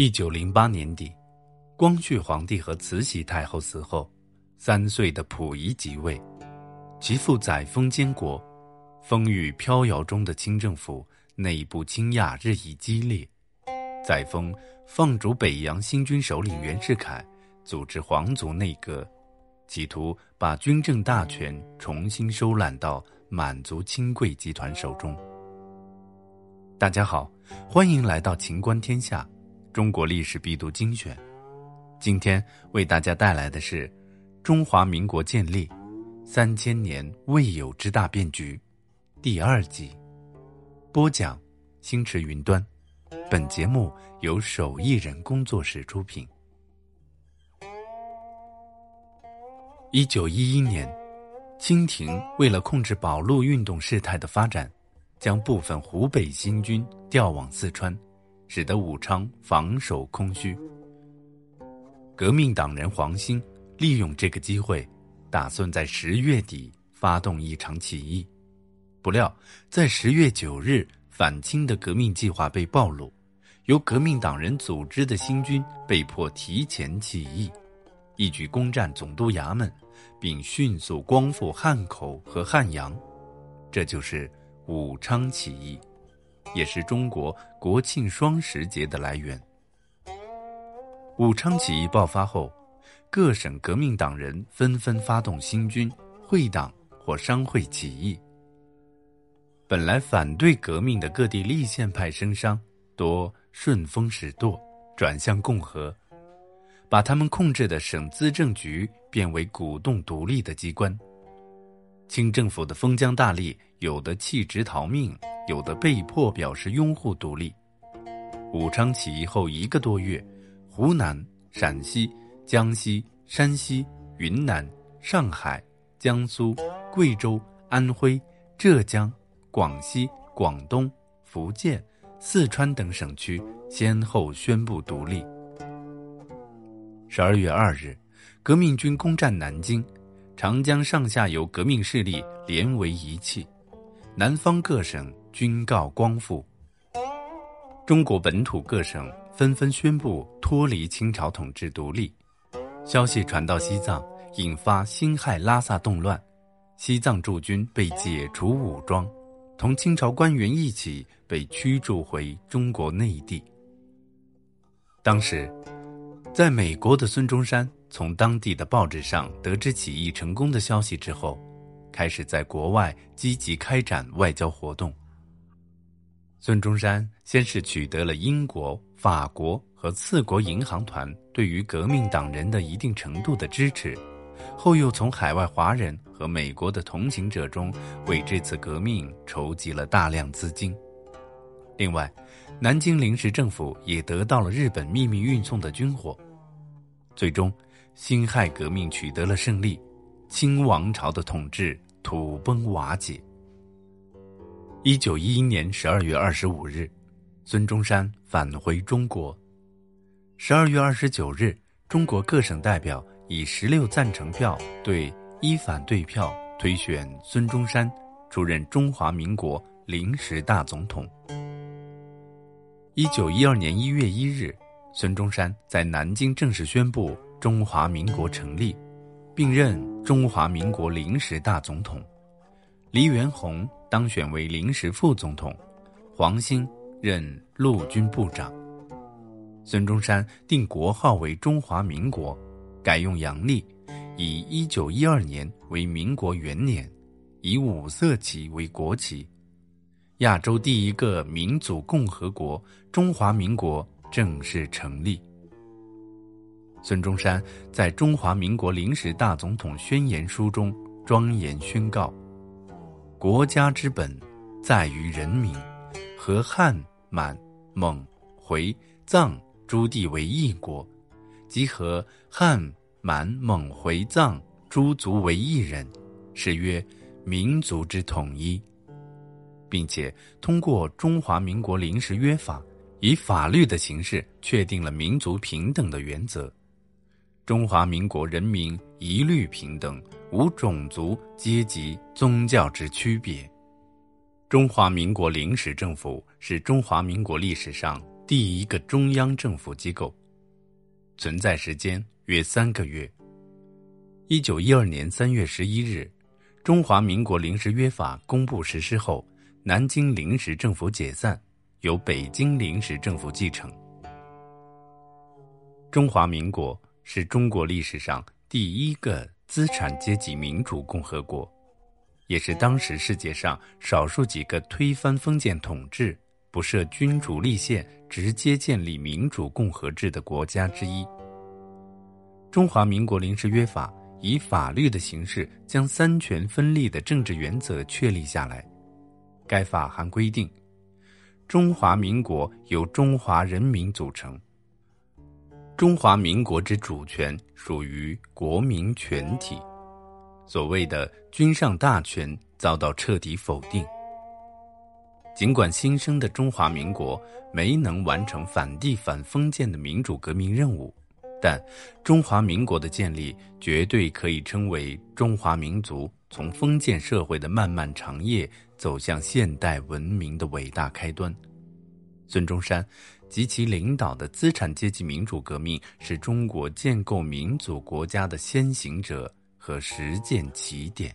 一九零八年底，光绪皇帝和慈禧太后死后，三岁的溥仪即位，其父载沣监国，风雨飘摇中的清政府内部倾轧日益激烈。载沣放逐北洋新军首领袁世凯，组织皇族内阁，企图把军政大权重新收揽到满族亲贵集团手中。大家好，欢迎来到秦观天下。中国历史必读精选，今天为大家带来的是《中华民国建立三千年未有之大变局》第二集。播讲：星驰云端。本节目由手艺人工作室出品。一九一一年，清廷为了控制保路运动事态的发展，将部分湖北新军调往四川。使得武昌防守空虚。革命党人黄兴利用这个机会，打算在十月底发动一场起义。不料，在十月九日反清的革命计划被暴露，由革命党人组织的新军被迫提前起义，一举攻占总督衙门，并迅速光复汉口和汉阳。这就是武昌起义。也是中国国庆双十节的来源。武昌起义爆发后，各省革命党人纷纷发动新军、会党或商会起义。本来反对革命的各地立宪派绅商，多顺风使舵，转向共和，把他们控制的省资政局变为鼓动独立的机关。清政府的封疆大吏，有的弃职逃命。有的被迫表示拥护独立。武昌起义后一个多月，湖南、陕西、江西、山西、云南、上海、江苏、贵州、安徽、浙江、广西、广东、福建、四川等省区先后宣布独立。十二月二日，革命军攻占南京，长江上下游革命势力连为一气，南方各省。均告光复，中国本土各省纷纷宣布脱离清朝统治独立。消息传到西藏，引发辛亥拉萨动乱，西藏驻军被解除武装，同清朝官员一起被驱逐回中国内地。当时，在美国的孙中山从当地的报纸上得知起义成功的消息之后，开始在国外积极开展外交活动。孙中山先是取得了英国、法国和四国银行团对于革命党人的一定程度的支持，后又从海外华人和美国的同行者中为这次革命筹集了大量资金。另外，南京临时政府也得到了日本秘密运送的军火。最终，辛亥革命取得了胜利，清王朝的统治土崩瓦解。一九一一年十二月二十五日，孙中山返回中国。十二月二十九日，中国各省代表以十六赞成票对一反对票推选孙中山出任中华民国临时大总统。一九一二年一月一日，孙中山在南京正式宣布中华民国成立，并任中华民国临时大总统。黎元洪。当选为临时副总统，黄兴任陆军部长。孙中山定国号为中华民国，改用阳历，以一九一二年为民国元年，以五色旗为国旗。亚洲第一个民主共和国——中华民国正式成立。孙中山在中华民国临时大总统宣言书中庄严宣告。国家之本，在于人民，和汉、满、蒙、回、藏诸地为一国，即和汉、满、蒙、回、藏诸族为一人，是曰民族之统一，并且通过中华民国临时约法，以法律的形式确定了民族平等的原则，中华民国人民一律平等。无种族、阶级、宗教之区别。中华民国临时政府是中华民国历史上第一个中央政府机构，存在时间约三个月。一九一二年三月十一日，《中华民国临时约法》公布实施后，南京临时政府解散，由北京临时政府继承。中华民国是中国历史上第一个资产阶级民主共和国，也是当时世界上少数几个推翻封建统治、不设君主立宪、直接建立民主共和制的国家之一。中华民国临时约法以法律的形式将三权分立的政治原则确立下来。该法还规定，中华民国由中华人民组成。中华民国之主权属于国民全体，所谓的君上大权遭到彻底否定。尽管新生的中华民国没能完成反帝反封建的民主革命任务，但中华民国的建立绝对可以称为中华民族从封建社会的漫漫长夜走向现代文明的伟大开端。孙中山。及其领导的资产阶级民主革命，是中国建构民主国家的先行者和实践起点。